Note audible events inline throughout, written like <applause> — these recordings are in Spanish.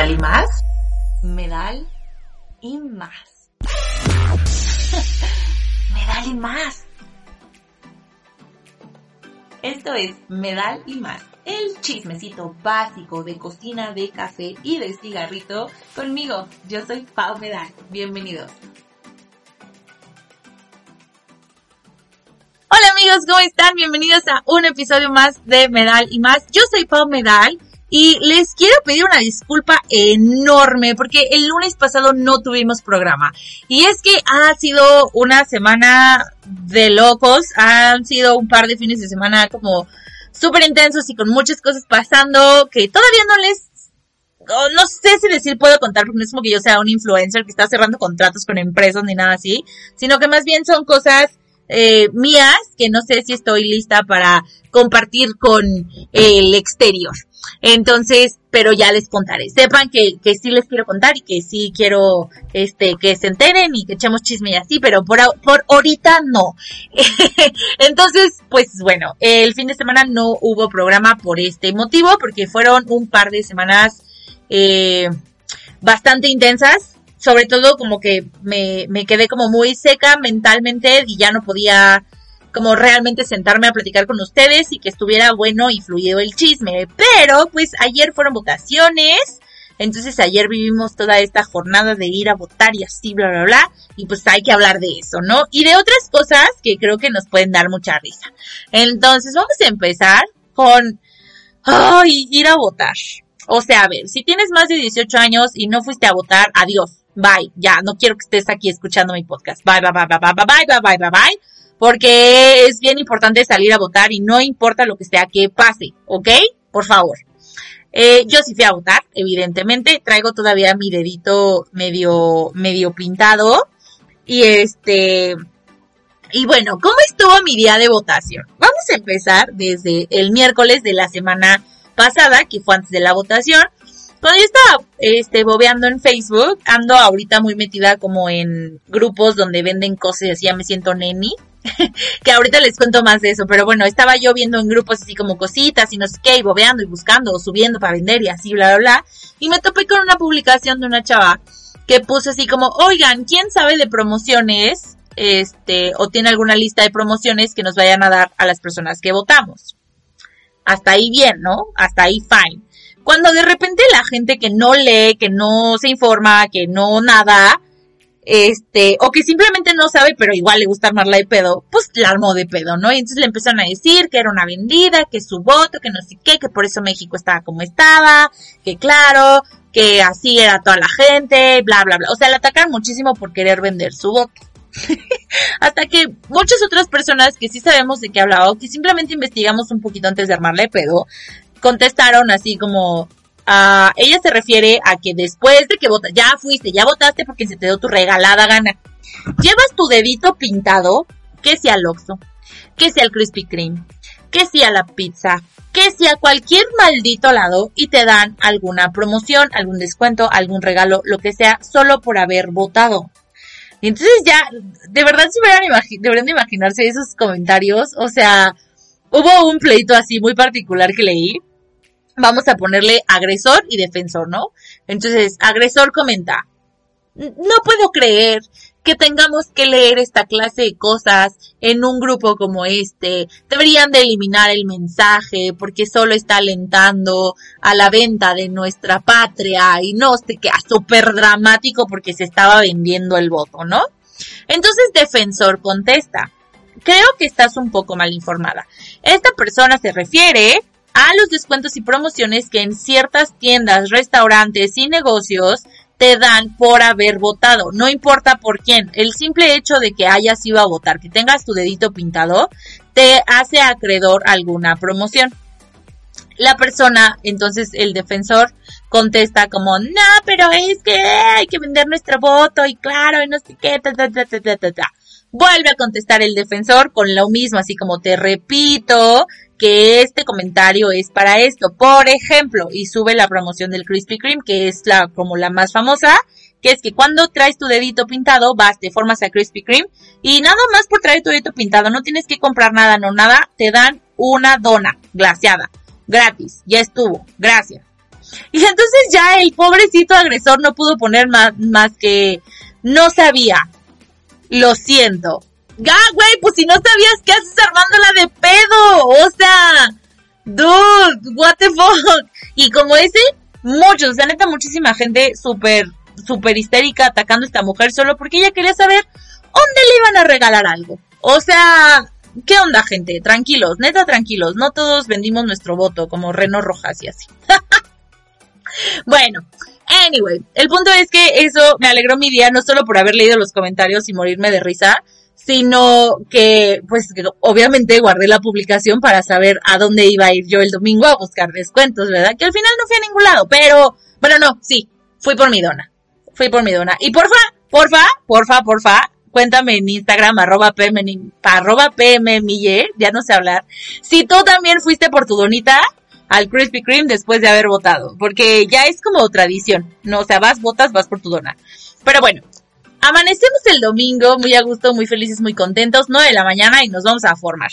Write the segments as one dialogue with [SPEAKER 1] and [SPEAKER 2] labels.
[SPEAKER 1] Medal y más. Medal y más. <laughs> Medal y más. Esto es Medal y más, el chismecito básico de cocina, de café y de cigarrito conmigo. Yo soy Pau Medal. Bienvenidos. Hola amigos, ¿cómo están? Bienvenidos a un episodio más de Medal y más. Yo soy Pau Medal y les quiero pedir una disculpa enorme porque el lunes pasado no tuvimos programa. Y es que ha sido una semana de locos, han sido un par de fines de semana como súper intensos y con muchas cosas pasando que todavía no les no sé si decir puedo contar porque no es como que yo sea un influencer que está cerrando contratos con empresas ni nada así, sino que más bien son cosas eh, mías que no sé si estoy lista para compartir con el exterior. Entonces, pero ya les contaré. Sepan que, que sí les quiero contar y que sí quiero este que se enteren y que echemos chisme y así, pero por, por ahorita no. <laughs> Entonces, pues bueno, el fin de semana no hubo programa por este motivo, porque fueron un par de semanas eh, bastante intensas sobre todo como que me, me quedé como muy seca mentalmente y ya no podía como realmente sentarme a platicar con ustedes y que estuviera bueno y fluido el chisme. Pero pues ayer fueron votaciones. Entonces ayer vivimos toda esta jornada de ir a votar y así, bla, bla, bla. Y pues hay que hablar de eso, ¿no? Y de otras cosas que creo que nos pueden dar mucha risa. Entonces vamos a empezar con... Ay, ir a votar. O sea, a ver, si tienes más de 18 años y no fuiste a votar, adiós bye, ya, no quiero que estés aquí escuchando mi podcast. Bye, bye, bye, bye, bye, bye, bye, bye, bye, bye, porque es bien importante salir a votar y no importa lo que sea que pase, ¿ok? Por favor. Eh, yo sí fui a votar, evidentemente, traigo todavía mi dedito medio, medio pintado y este, y bueno, ¿cómo estuvo mi día de votación? Vamos a empezar desde el miércoles de la semana pasada, que fue antes de la votación. Cuando yo estaba este, bobeando en Facebook, ando ahorita muy metida como en grupos donde venden cosas y así ya me siento neni. <laughs> que ahorita les cuento más de eso, pero bueno, estaba yo viendo en grupos así como cositas y no sé qué, y bobeando y buscando o subiendo para vender y así, bla, bla, bla. Y me topé con una publicación de una chava que puso así como, oigan, ¿quién sabe de promociones? Este, o tiene alguna lista de promociones que nos vayan a dar a las personas que votamos. Hasta ahí bien, ¿no? Hasta ahí fine. Cuando de repente la gente que no lee, que no se informa, que no nada, este, o que simplemente no sabe, pero igual le gusta armarla de pedo, pues la armó de pedo, ¿no? Y entonces le empezaron a decir que era una vendida, que su voto, que no sé qué, que por eso México estaba como estaba, que claro, que así era toda la gente, bla, bla, bla. O sea, le atacaron muchísimo por querer vender su voto. <laughs> Hasta que muchas otras personas que sí sabemos de qué hablaba que simplemente investigamos un poquito antes de armarle pedo, contestaron así como, uh, ella se refiere a que después de que votas, ya fuiste, ya votaste porque se te dio tu regalada gana. Llevas tu dedito pintado, que sea el Oxxo, que sea el Krispy Kreme, que sea la pizza, que sea cualquier maldito lado y te dan alguna promoción, algún descuento, algún regalo, lo que sea, solo por haber votado. Entonces ya, de verdad se deberían de imaginarse esos comentarios, o sea, hubo un pleito así muy particular que leí, vamos a ponerle agresor y defensor, ¿no? Entonces, agresor comenta, no puedo creer que tengamos que leer esta clase de cosas en un grupo como este. Deberían de eliminar el mensaje porque solo está alentando a la venta de nuestra patria y no se queda súper dramático porque se estaba vendiendo el voto, ¿no? Entonces defensor contesta, creo que estás un poco mal informada. Esta persona se refiere a los descuentos y promociones que en ciertas tiendas, restaurantes y negocios te dan por haber votado. No importa por quién. El simple hecho de que hayas ido a votar, que tengas tu dedito pintado, te hace acreedor alguna promoción. La persona, entonces el defensor, contesta como, no, pero es que hay que vender nuestro voto y claro, y no sé qué, ta, ta, ta, ta, ta, ta. Vuelve a contestar el defensor con lo mismo, así como te repito que este comentario es para esto. Por ejemplo, y sube la promoción del Krispy Kreme, que es la como la más famosa, que es que cuando traes tu dedito pintado, vas, te formas a Krispy Kreme y nada más por traer tu dedito pintado, no tienes que comprar nada, no nada, te dan una dona glaciada, gratis, ya estuvo, gracias. Y entonces ya el pobrecito agresor no pudo poner más, más que no sabía. Lo siento. Ah, güey, pues si no sabías, ¿qué haces armándola de pedo? O sea, dude, what the fuck. Y como ese, muchos, o sea, neta, muchísima gente súper, súper histérica atacando a esta mujer solo porque ella quería saber dónde le iban a regalar algo. O sea, ¿qué onda, gente? Tranquilos, neta, tranquilos. No todos vendimos nuestro voto como Reno Rojas y así. <laughs> bueno, anyway, el punto es que eso me alegró mi día, no solo por haber leído los comentarios y morirme de risa, sino que, pues, obviamente guardé la publicación para saber a dónde iba a ir yo el domingo a buscar descuentos, ¿verdad? Que al final no fui a ningún lado, pero, bueno, no, sí, fui por mi dona. Fui por mi dona. Y porfa, porfa, porfa, porfa, cuéntame en Instagram, arroba pm, arroba pm ya no sé hablar. Si tú también fuiste por tu donita al Krispy Kreme después de haber votado, porque ya es como tradición, ¿no? O sea, vas, votas, vas por tu dona. Pero bueno, Amanecemos el domingo muy a gusto, muy felices, muy contentos, 9 de la mañana y nos vamos a formar.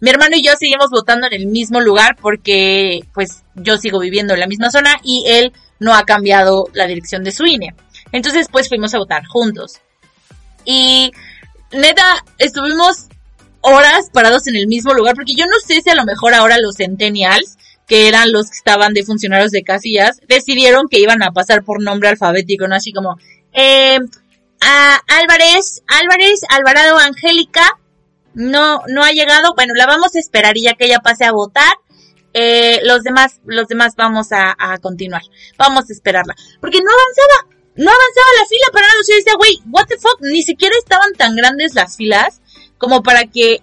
[SPEAKER 1] Mi hermano y yo seguimos votando en el mismo lugar porque pues yo sigo viviendo en la misma zona y él no ha cambiado la dirección de su INE. Entonces pues fuimos a votar juntos. Y neta, estuvimos horas parados en el mismo lugar porque yo no sé si a lo mejor ahora los centennials que eran los que estaban de funcionarios de casillas, decidieron que iban a pasar por nombre alfabético, ¿no? Así como, eh, a Álvarez, Álvarez, Alvarado Angélica, no, no ha llegado. Bueno, la vamos a esperar y ya que ella pase a votar, eh, los demás, los demás vamos a, continuar. Vamos a esperarla. Porque no avanzaba, no avanzaba la fila para nada. Yo decía, güey, what the fuck, ni siquiera estaban tan grandes las filas como para que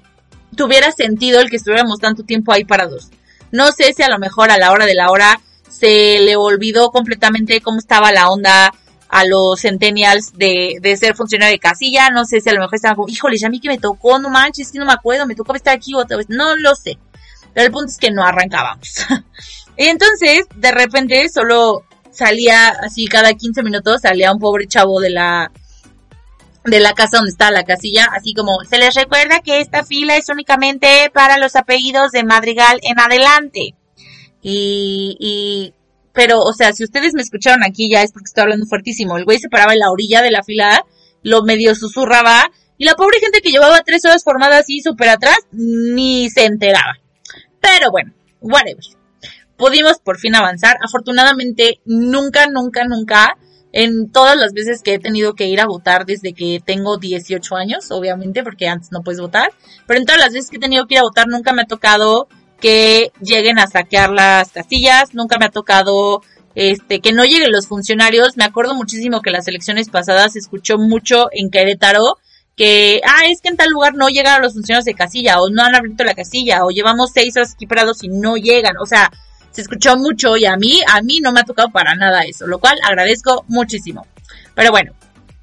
[SPEAKER 1] tuviera sentido el que estuviéramos tanto tiempo ahí parados. No sé si a lo mejor a la hora de la hora se le olvidó completamente cómo estaba la onda a los centennials de, de ser funcionario de casilla. No sé si a lo mejor estaban como, híjole, ya a mí que me tocó, no manches, que no me acuerdo, me tocó estar aquí otra vez. No lo sé. Pero el punto es que no arrancábamos. <laughs> y entonces, de repente, solo salía así cada 15 minutos, salía un pobre chavo de la de la casa donde está la casilla, así como se les recuerda que esta fila es únicamente para los apellidos de Madrigal en adelante. Y, y pero, o sea, si ustedes me escucharon aquí ya es porque estoy hablando fuertísimo. El güey se paraba en la orilla de la fila, lo medio susurraba, y la pobre gente que llevaba tres horas formada así súper atrás, ni se enteraba. Pero bueno, whatever. Pudimos por fin avanzar. Afortunadamente, nunca, nunca, nunca, en todas las veces que he tenido que ir a votar desde que tengo 18 años, obviamente, porque antes no puedes votar, pero en todas las veces que he tenido que ir a votar nunca me ha tocado que lleguen a saquear las casillas, nunca me ha tocado este que no lleguen los funcionarios. Me acuerdo muchísimo que las elecciones pasadas se escuchó mucho en Querétaro que, ah, es que en tal lugar no llegan los funcionarios de casilla, o no han abierto la casilla, o llevamos seis horas aquí parados y no llegan. O sea, se escuchó mucho y a mí, a mí no me ha tocado para nada eso, lo cual agradezco muchísimo. Pero bueno,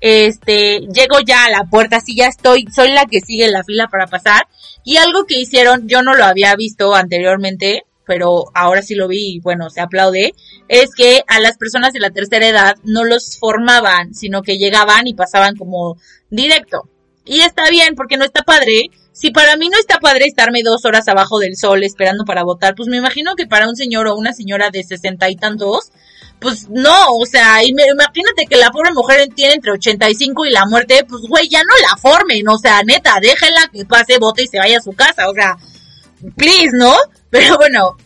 [SPEAKER 1] este, llego ya a la puerta, así ya estoy, soy la que sigue la fila para pasar. Y algo que hicieron, yo no lo había visto anteriormente, pero ahora sí lo vi y bueno, se aplaude, es que a las personas de la tercera edad no los formaban, sino que llegaban y pasaban como directo. Y está bien, porque no está padre. Si para mí no está padre estarme dos horas abajo del sol esperando para votar, pues me imagino que para un señor o una señora de sesenta y tantos, pues no, o sea, imagínate que la pobre mujer tiene entre 85 y la muerte, pues güey, ya no la formen, o sea, neta, déjenla que pase, vote y se vaya a su casa, o sea, please, ¿no? Pero bueno,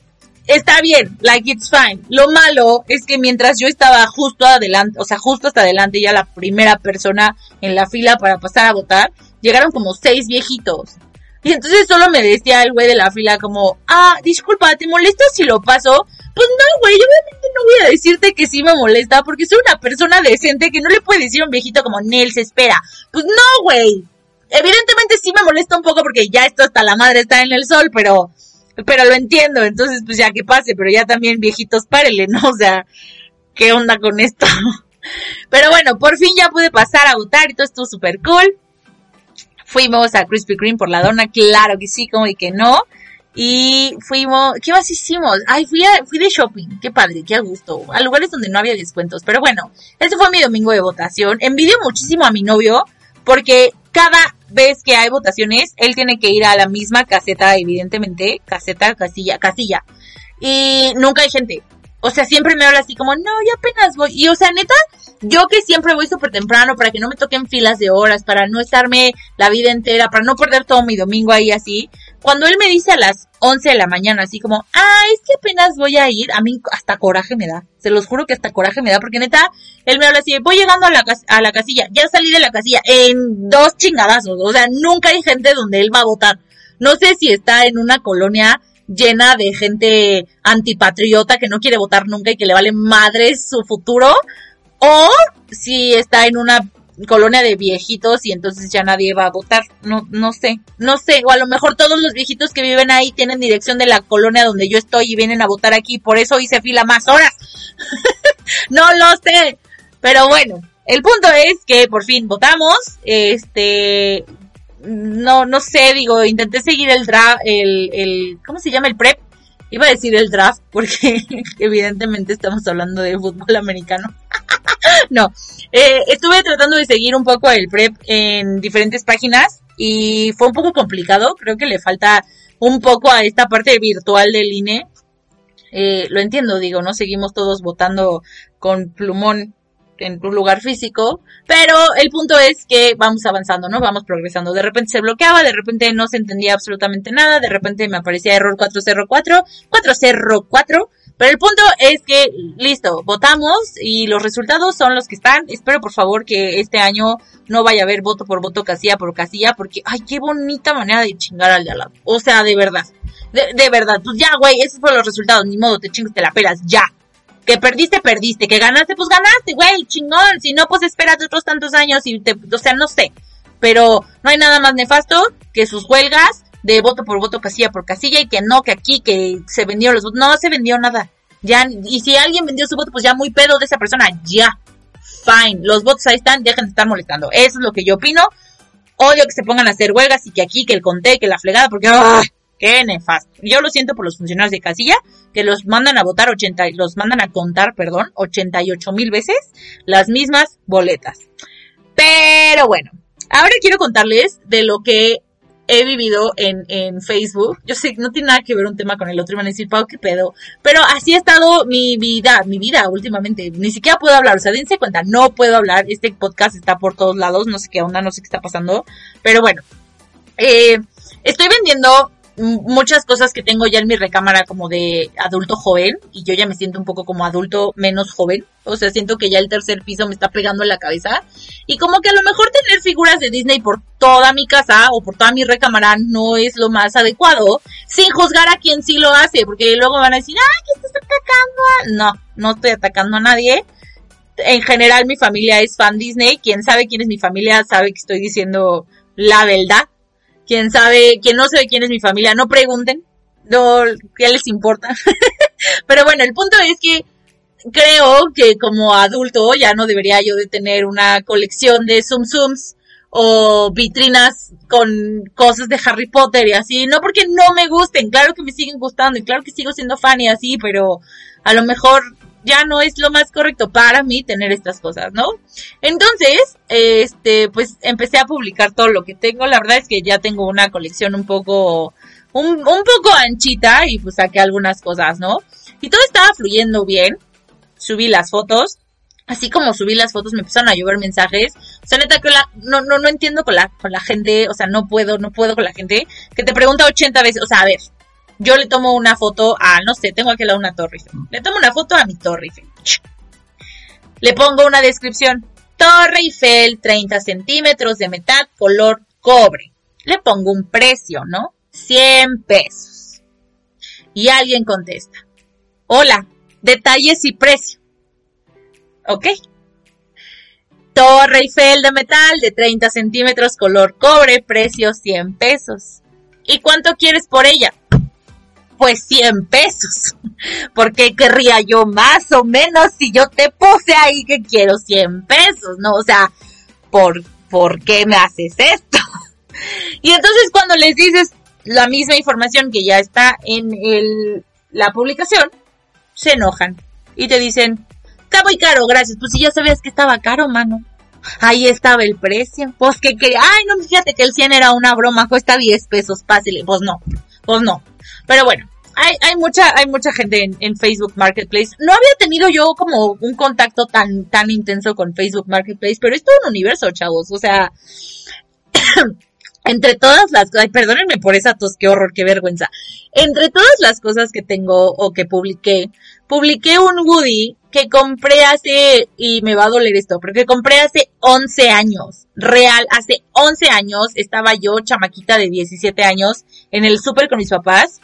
[SPEAKER 1] está bien, like it's fine. Lo malo es que mientras yo estaba justo adelante, o sea, justo hasta adelante, ya la primera persona en la fila para pasar a votar, llegaron como seis viejitos. Y entonces solo me decía el güey de la fila como, ah, disculpa, ¿te molesta si lo paso? Pues no, güey, obviamente no voy a decirte que sí me molesta porque soy una persona decente que no le puede decir a un viejito como Nel se espera. Pues no, güey. Evidentemente sí me molesta un poco porque ya esto hasta la madre está en el sol, pero pero lo entiendo, entonces pues ya que pase, pero ya también viejitos párele, ¿no? <laughs> O sea, ¿qué onda con esto? <laughs> Pero bueno, por fin ya pude pasar a votar y todo estuvo súper cool. Fuimos a Krispy Kreme por la dona, claro que sí, como y que no. Y fuimos, ¿qué más hicimos? Ay, fui, fui de shopping, qué padre, qué gusto, a lugares donde no había descuentos. Pero bueno, este fue mi domingo de votación. Envidio muchísimo a mi novio porque cada vez que hay votaciones, él tiene que ir a la misma caseta, evidentemente, caseta, casilla, casilla. Y nunca hay gente. O sea, siempre me habla así como, no, yo apenas voy. Y o sea, neta, yo que siempre voy súper temprano para que no me toquen filas de horas, para no estarme la vida entera, para no perder todo mi domingo ahí así. Cuando él me dice a las 11 de la mañana así como, ah, es que apenas voy a ir, a mí hasta coraje me da. Se los juro que hasta coraje me da porque neta, él me habla así, voy llegando a la, a la casilla, ya salí de la casilla en dos chingadazos. O sea, nunca hay gente donde él va a votar. No sé si está en una colonia llena de gente antipatriota que no quiere votar nunca y que le vale madre su futuro, o si está en una colonia de viejitos y entonces ya nadie va a votar. No, no sé, no sé. O a lo mejor todos los viejitos que viven ahí tienen dirección de la colonia donde yo estoy y vienen a votar aquí. Por eso hice fila más horas. <laughs> no lo sé. Pero bueno, el punto es que por fin votamos. Este, no, no sé, digo, intenté seguir el draft, el, el, ¿cómo se llama? El prep. Iba a decir el draft <laughs> porque evidentemente estamos hablando de fútbol americano. <laughs> no, eh, estuve tratando de seguir un poco el prep en diferentes páginas y fue un poco complicado. Creo que le falta un poco a esta parte virtual del INE. Eh, lo entiendo, digo, no seguimos todos votando con plumón en un lugar físico, pero el punto es que vamos avanzando, ¿no? Vamos progresando. De repente se bloqueaba, de repente no se entendía absolutamente nada, de repente me aparecía error 404, 404, pero el punto es que, listo, votamos y los resultados son los que están. Espero por favor que este año no vaya a haber voto por voto, casilla por casilla, porque, ay, qué bonita manera de chingar al de al lado. O sea, de verdad. De, de verdad, pues ya, güey, esos fueron los resultados, ni modo, te chingas, te la pelas, ya que perdiste, perdiste, que ganaste, pues ganaste, güey, chingón, si no, pues espérate otros tantos años y te, o sea, no sé, pero no hay nada más nefasto que sus huelgas de voto por voto, casilla por casilla y que no, que aquí, que se vendieron los votos, no se vendió nada, ya, y si alguien vendió su voto, pues ya muy pedo de esa persona, ya, fine, los votos ahí están, dejen de estar molestando, eso es lo que yo opino, odio que se pongan a hacer huelgas y que aquí, que el conté, que la flegada, porque, ¡ah! Qué nefasto. Yo lo siento por los funcionarios de casilla que los mandan a votar 80, los mandan a contar, perdón, 88 mil veces las mismas boletas. Pero bueno, ahora quiero contarles de lo que he vivido en, en Facebook. Yo sé que no tiene nada que ver un tema con el otro y van a decir, Pau, qué pedo. Pero así ha estado mi vida, mi vida últimamente. Ni siquiera puedo hablar, o sea, dense cuenta, no puedo hablar. Este podcast está por todos lados, no sé qué onda, no sé qué está pasando. Pero bueno, eh, estoy vendiendo muchas cosas que tengo ya en mi recámara como de adulto joven y yo ya me siento un poco como adulto menos joven. O sea, siento que ya el tercer piso me está pegando en la cabeza. Y como que a lo mejor tener figuras de Disney por toda mi casa o por toda mi recámara no es lo más adecuado, sin juzgar a quien sí lo hace, porque luego van a decir, ¡ay, que estás atacando! No, no estoy atacando a nadie. En general mi familia es fan Disney. Quien sabe quién es mi familia sabe que estoy diciendo la verdad Quién sabe, quien no sabe quién es mi familia, no pregunten. No, ¿qué les importa? <laughs> Pero bueno, el punto es que creo que como adulto ya no debería yo de tener una colección de Zoom Zooms o vitrinas con cosas de Harry Potter y así, no porque no me gusten, claro que me siguen gustando y claro que sigo siendo fan y así, pero a lo mejor ya no es lo más correcto para mí tener estas cosas, ¿no? Entonces, este, pues empecé a publicar todo lo que tengo. La verdad es que ya tengo una colección un poco, un, un poco anchita y pues saqué algunas cosas, ¿no? Y todo estaba fluyendo bien. Subí las fotos. Así como subí las fotos me empezaron a llover mensajes. O sea, neta que la, no, no, no entiendo con la, con la gente, o sea, no puedo, no puedo con la gente que te pregunta 80 veces, o sea, a ver, yo le tomo una foto a, no sé, tengo aquí la una Torre. Le tomo una foto a mi Torre Eiffel. Le pongo una descripción. Torre Eiffel, 30 centímetros de metal, color cobre. Le pongo un precio, ¿no? 100 pesos. Y alguien contesta. Hola, detalles y precio. ¿Ok? Torre Eiffel de metal de 30 centímetros, color cobre, precio 100 pesos. ¿Y cuánto quieres por ella? Pues 100 pesos. <laughs> Porque querría yo más o menos si yo te puse ahí que quiero 100 pesos, ¿no? O sea, ¿por, ¿por qué me haces esto? <laughs> Y entonces cuando les dices la misma información que ya está en el, la publicación, se enojan y te dicen, está muy caro, gracias. Pues si ya sabías que estaba caro, mano. Ahí estaba el precio. Pues que quería, ay, no, fíjate que el 100 era una broma, cuesta 10 pesos, fácil. Pues no, pues no. Pero bueno, hay, hay mucha, hay mucha gente en, Facebook Marketplace. No había tenido yo como un contacto tan, tan intenso con Facebook Marketplace, pero es todo un universo, chavos. O sea, <coughs> entre todas las cosas, perdónenme por esa tos, qué horror, qué vergüenza. Entre todas las cosas que tengo o que publiqué, publiqué un Woody que compré hace, y me va a doler esto, pero que compré hace 11 años. Real, hace 11 años estaba yo, chamaquita de 17 años, en el súper con mis papás.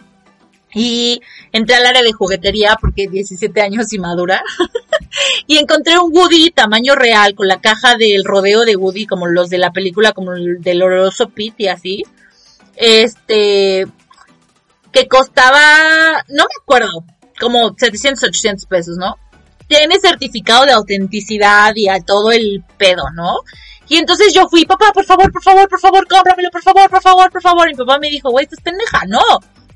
[SPEAKER 1] Y entré al área de juguetería porque 17 años y madura. <laughs> y encontré un Woody tamaño real con la caja del rodeo de Woody como los de la película, como el del oroso Pete y así. Este, que costaba, no me acuerdo, como 700, 800 pesos, ¿no? Tiene certificado de autenticidad y a todo el pedo, ¿no? Y entonces yo fui, papá, por favor, por favor, por favor, cómpramelo, por favor, por favor, por favor. Y mi papá me dijo, güey, estás pendeja, no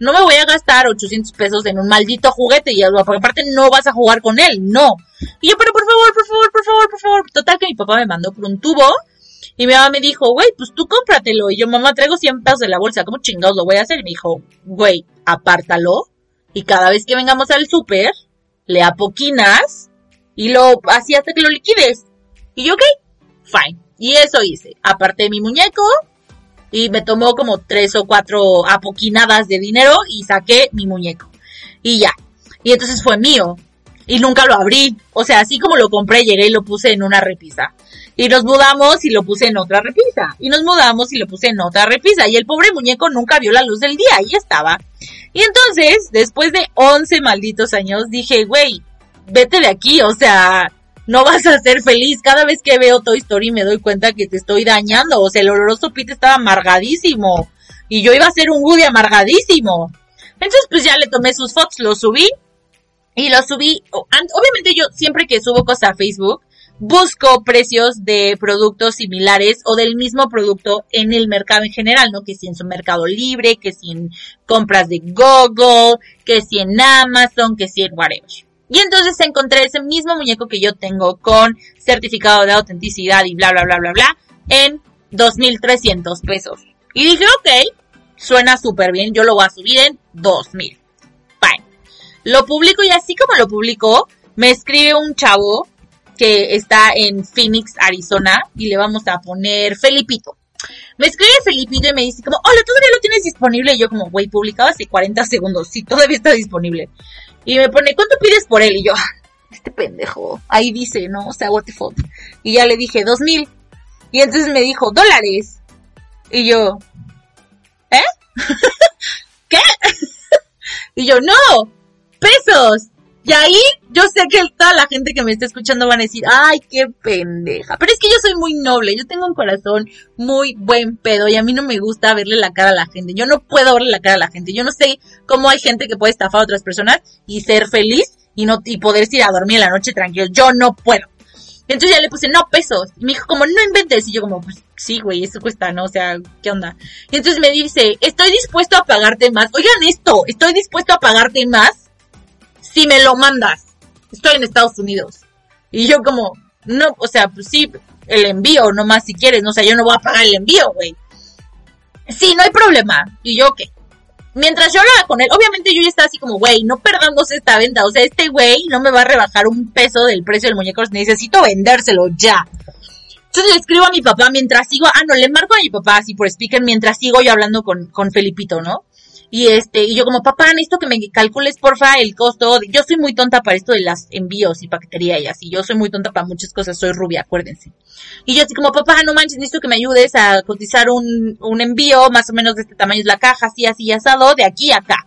[SPEAKER 1] no me voy a gastar 800 pesos en un maldito juguete y porque aparte no vas a jugar con él, no. Y yo, pero por favor, por favor, por favor, por favor. Total que mi papá me mandó por un tubo y mi mamá me dijo, güey, pues tú cómpratelo. Y yo, mamá, traigo 100 pesos de la bolsa, ¿cómo chingados lo voy a hacer? Y me dijo, güey, apártalo y cada vez que vengamos al súper, le apoquinas y lo así hasta que lo liquides. Y yo, ok, fine. Y eso hice. Aparté mi muñeco, y me tomó como tres o cuatro apoquinadas de dinero y saqué mi muñeco. Y ya. Y entonces fue mío. Y nunca lo abrí. O sea, así como lo compré, llegué y lo puse en una repisa. Y nos mudamos y lo puse en otra repisa. Y nos mudamos y lo puse en otra repisa. Y el pobre muñeco nunca vio la luz del día. Ahí estaba. Y entonces, después de 11 malditos años, dije, güey, vete de aquí. O sea, no vas a ser feliz. Cada vez que veo Toy Story me doy cuenta que te estoy dañando. O sea, el oloroso Pete estaba amargadísimo. Y yo iba a ser un Woody amargadísimo. Entonces, pues ya le tomé sus fotos, lo subí. Y lo subí. Obviamente yo siempre que subo cosas a Facebook, busco precios de productos similares o del mismo producto en el mercado en general, ¿no? Que si en su mercado libre, que si en compras de Google, que si en Amazon, que si en whatever. Y entonces encontré ese mismo muñeco que yo tengo con certificado de autenticidad y bla, bla, bla, bla, bla, en 2.300 pesos. Y dije, ok, suena súper bien, yo lo voy a subir en 2.000. Fine. Lo publico y así como lo publico, me escribe un chavo que está en Phoenix, Arizona, y le vamos a poner Felipito. Me escribe Felipito y me dice como, hola, ¿todavía lo tienes disponible? Y yo como, güey, publicado hace 40 segundos, sí, todavía está disponible. Y me pone, ¿cuánto pides por él? Y yo, ah, este pendejo, ahí dice, ¿no? O sea, what the fuck. Y ya le dije, dos mil. Y entonces me dijo, dólares. Y yo, ¿eh? <laughs> ¿Qué? <laughs> y yo, no, pesos. Y ahí yo sé que toda la gente que me está escuchando van a decir, ay, qué pendeja. Pero es que yo soy muy noble, yo tengo un corazón muy buen pedo y a mí no me gusta verle la cara a la gente. Yo no puedo verle la cara a la gente. Yo no sé cómo hay gente que puede estafar a otras personas y ser feliz y no y poder ir a dormir en la noche tranquilo. Yo no puedo. Entonces ya le puse, no, pesos. Y me dijo, como, no inventes. Y yo como, pues sí, güey, eso cuesta, ¿no? O sea, ¿qué onda? Y entonces me dice, estoy dispuesto a pagarte más. Oigan esto, estoy dispuesto a pagarte más si me lo mandas. Estoy en Estados Unidos. Y yo como, no, o sea, pues sí, el envío, nomás si quieres, no, o sea, yo no voy a pagar el envío, güey. Sí, no hay problema. Y yo, ¿qué? Mientras yo hablaba con él, obviamente yo ya estaba así como, güey, no perdamos esta venta. O sea, este güey no me va a rebajar un peso del precio del muñeco. Necesito vendérselo ya. Entonces le escribo a mi papá mientras sigo, ah, no, le marco a mi papá así por speaker mientras sigo yo hablando con, con Felipito, ¿no? Y este, y yo como, papá, necesito que me calcules porfa el costo. Yo soy muy tonta para esto de las envíos y paquetería y así. Yo soy muy tonta para muchas cosas, soy rubia, acuérdense. Y yo así como, papá, no manches, necesito que me ayudes a cotizar un, un envío más o menos de este tamaño es la caja, así, así, asado, de aquí a acá.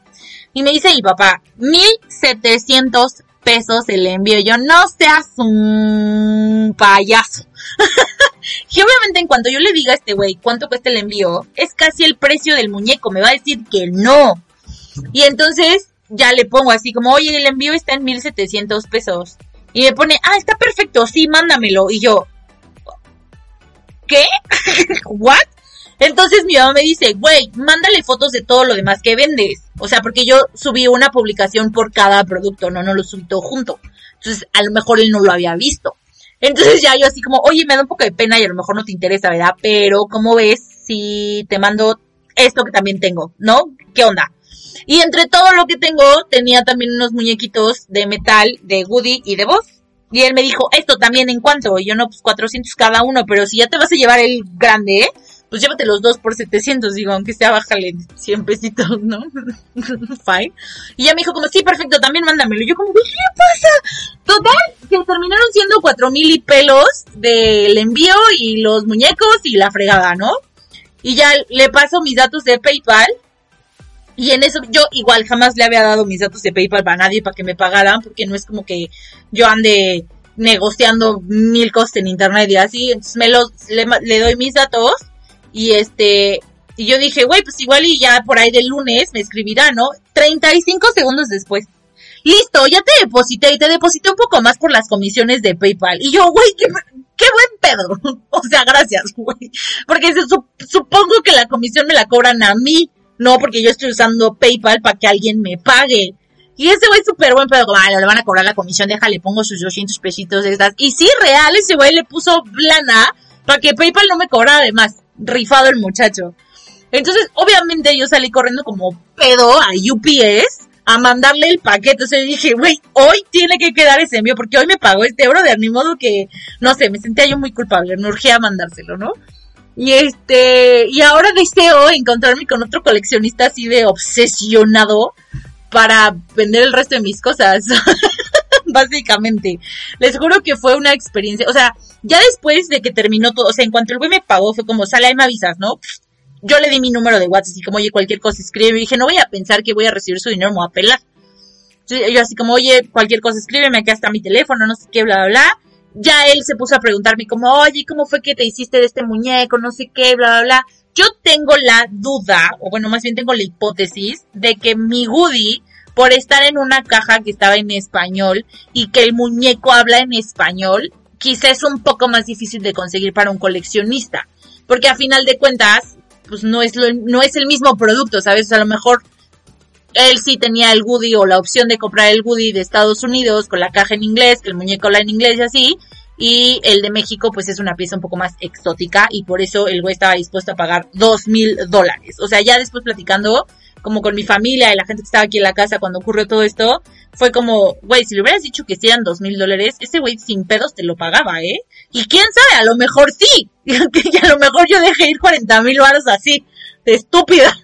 [SPEAKER 1] Y me dice mi papá, 1700 pesos el envío. Yo, no seas un payaso. <laughs> y obviamente en cuanto yo le diga a este güey cuánto cuesta el envío, es casi el precio del muñeco. Me va a decir que no. Y entonces ya le pongo así como, oye, el envío está en 1700 pesos. Y me pone, ah, está perfecto, sí, mándamelo. Y yo, ¿qué? <laughs> ¿What? Entonces mi mamá me dice, güey, mándale fotos de todo lo demás que vendes. O sea, porque yo subí una publicación por cada producto, no, no lo subí todo junto. Entonces, a lo mejor él no lo había visto. Entonces ya yo así como, oye, me da un poco de pena y a lo mejor no te interesa, ¿verdad? Pero, ¿cómo ves si te mando esto que también tengo? ¿No? ¿Qué onda? Y entre todo lo que tengo, tenía también unos muñequitos de metal de Woody y de Buzz. Y él me dijo, esto también en cuánto. Y yo no, pues 400 cada uno, pero si ya te vas a llevar el grande, ¿eh? Pues llévate los dos por 700, digo, aunque sea bájale 100 pesitos, ¿no? <laughs> Fine. Y ya me dijo como, sí, perfecto, también mándamelo. Y yo como, ¿qué pasa? Total, que terminaron siendo cuatro mil y pelos del envío y los muñecos y la fregada, ¿no? Y ya le paso mis datos de PayPal. Y en eso yo igual jamás le había dado mis datos de PayPal a nadie para que me pagaran, porque no es como que yo ande negociando mil cosas en internet y así. Entonces me los, le doy mis datos y este, y yo dije, güey, pues igual y ya por ahí del lunes me escribirá, ¿no? 35 segundos después. Listo, ya te deposité y te deposité un poco más por las comisiones de PayPal. Y yo, güey, qué, qué buen pedo. <laughs> o sea, gracias, güey. Porque supongo que la comisión me la cobran a mí, no porque yo estoy usando PayPal para que alguien me pague. Y ese güey súper buen pedo, como, le van a cobrar la comisión, déjale, pongo sus 200 pesitos estas. Y sí, real, ese güey le puso plana para que PayPal no me cobrara de más rifado el muchacho. Entonces, obviamente yo salí corriendo como pedo a UPS a mandarle el paquete. O sea, dije, güey, hoy tiene que quedar ese envío porque hoy me pagó este euro de ni modo que, no sé, me sentía yo muy culpable, me urgía mandárselo, ¿no? Y este, y ahora deseo encontrarme con otro coleccionista así de obsesionado para vender el resto de mis cosas. <laughs> Básicamente. Les juro que fue una experiencia, o sea, ya después de que terminó todo, o sea, en cuanto el güey me pagó, fue como, sale ahí me avisas, ¿no? Yo le di mi número de WhatsApp, así como, oye, cualquier cosa escribe. Y dije, no voy a pensar que voy a recibir su dinero, me voy a pelar. yo así como, oye, cualquier cosa escríbeme, acá está mi teléfono, no sé qué, bla, bla, bla. Ya él se puso a preguntarme como, oye, ¿cómo fue que te hiciste de este muñeco? No sé qué, bla, bla, bla. Yo tengo la duda, o bueno, más bien tengo la hipótesis de que mi Woody, por estar en una caja que estaba en español y que el muñeco habla en español, quizás es un poco más difícil de conseguir para un coleccionista. Porque a final de cuentas, pues no es, lo, no es el mismo producto, ¿sabes? a lo mejor él sí tenía el Woody o la opción de comprar el Woody de Estados Unidos con la caja en inglés, que el muñeco la en inglés y así. Y el de México, pues es una pieza un poco más exótica y por eso el güey estaba dispuesto a pagar dos mil dólares. O sea, ya después platicando, como con mi familia y la gente que estaba aquí en la casa cuando ocurrió todo esto, fue como, güey, si le hubieras dicho que eran dos mil dólares, ese güey sin pedos te lo pagaba, ¿eh? Y quién sabe, a lo mejor sí, <laughs> y a lo mejor yo dejé ir 40 mil varos así, estúpida,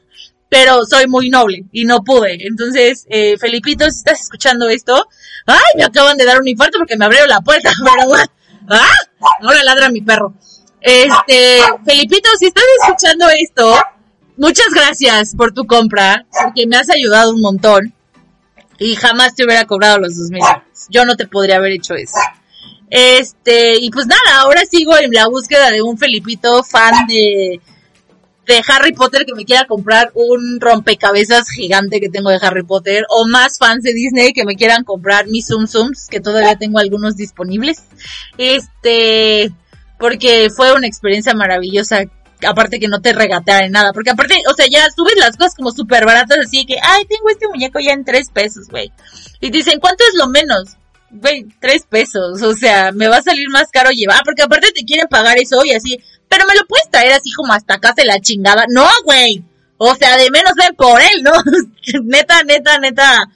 [SPEAKER 1] pero soy muy noble y no pude. Entonces, eh, Felipito, si estás escuchando esto, ay, me acaban de dar un infarto porque me abrieron la puerta, <laughs> ah, ahora ladra mi perro. Este, Felipito, si estás escuchando esto, muchas gracias por tu compra, porque me has ayudado un montón. Y jamás te hubiera cobrado los dos mil Yo no te podría haber hecho eso. Este, y pues nada, ahora sigo en la búsqueda de un Felipito fan de, de Harry Potter que me quiera comprar un rompecabezas gigante que tengo de Harry Potter o más fans de Disney que me quieran comprar mis Zoom Zooms que todavía tengo algunos disponibles. Este, porque fue una experiencia maravillosa aparte que no te regatean nada, porque aparte, o sea, ya subes las cosas como súper baratas, así que, ay, tengo este muñeco ya en tres pesos, güey. Y dicen, ¿cuánto es lo menos? Güey, tres pesos, o sea, me va a salir más caro llevar, porque aparte te quieren pagar eso y así, pero me lo puedes traer así como hasta acá de la chingada. No, güey. O sea, de menos ver por él, ¿no? <laughs> neta, neta, neta.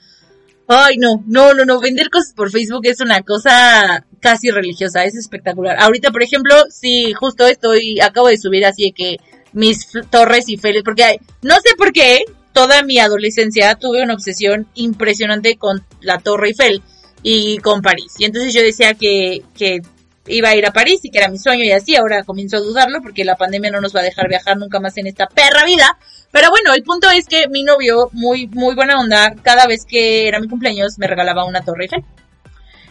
[SPEAKER 1] Ay, no, no, no, no. Vender cosas por Facebook es una cosa casi religiosa, es espectacular. Ahorita, por ejemplo, sí, justo estoy, acabo de subir así de que mis torres y feles, porque no sé por qué, toda mi adolescencia tuve una obsesión impresionante con la Torre Eiffel y con París. Y entonces yo decía que, que iba a ir a París y que era mi sueño y así, ahora comienzo a dudarlo porque la pandemia no nos va a dejar viajar nunca más en esta perra vida. Pero bueno, el punto es que mi novio, muy, muy buena onda, cada vez que era mi cumpleaños me regalaba una Torre Eiffel.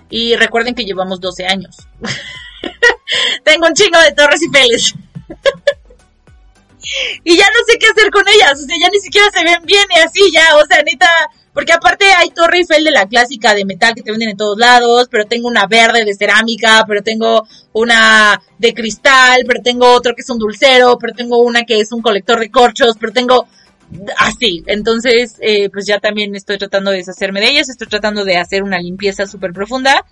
[SPEAKER 1] Y recuerden que llevamos 12 años. <laughs> Tengo un chingo de torres y peles. <laughs> y ya no sé qué hacer con ellas. O sea, ya ni siquiera se ven bien y así, ya. O sea, neta. Porque aparte hay Torre Eiffel de la clásica de metal que te venden en todos lados, pero tengo una verde de cerámica, pero tengo una de cristal, pero tengo otro que es un dulcero, pero tengo una que es un colector de corchos, pero tengo así. Entonces, eh, pues ya también estoy tratando de deshacerme de ellas, estoy tratando de hacer una limpieza súper profunda.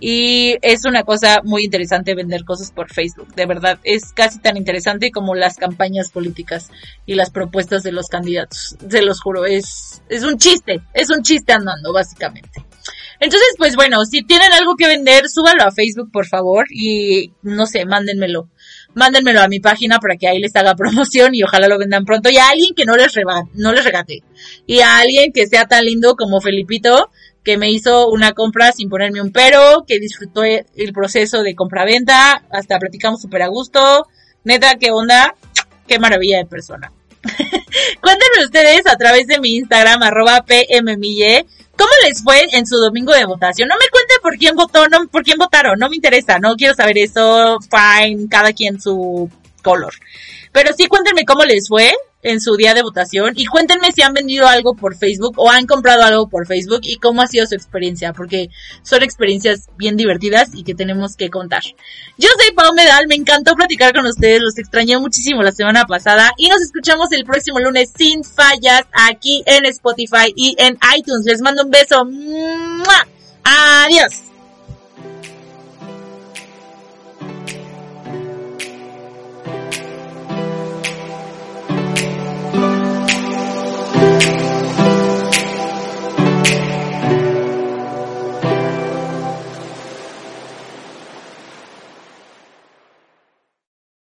[SPEAKER 1] Y es una cosa muy interesante vender cosas por Facebook, de verdad. Es casi tan interesante como las campañas políticas y las propuestas de los candidatos. Se los juro, es, es un chiste, es un chiste andando, básicamente. Entonces, pues bueno, si tienen algo que vender, súbanlo a Facebook, por favor, y no sé, mándenmelo. Mándenmelo a mi página para que ahí les haga <laughs> promoción y ojalá lo vendan pronto. Y a alguien que no les, no les regate. Y a alguien que sea tan lindo como Felipito, que me hizo una compra sin ponerme un pero, que disfrutó el proceso de compra-venta, hasta platicamos súper a gusto. Neta, qué onda, qué maravilla de persona. <laughs> Cuéntenme ustedes a través de mi Instagram, arroba pmmille, ¿cómo les fue en su domingo de votación? No me cuenten por quién votó, no, por quién votaron, no me interesa, no quiero saber eso, fine, cada quien su color. Pero sí cuéntenme cómo les fue en su día de votación y cuéntenme si han vendido algo por Facebook o han comprado algo por Facebook y cómo ha sido su experiencia, porque son experiencias bien divertidas y que tenemos que contar. Yo soy Pau Medal, me encantó platicar con ustedes, los extrañé muchísimo la semana pasada y nos escuchamos el próximo lunes sin fallas aquí en Spotify y en iTunes. Les mando un beso. Adiós.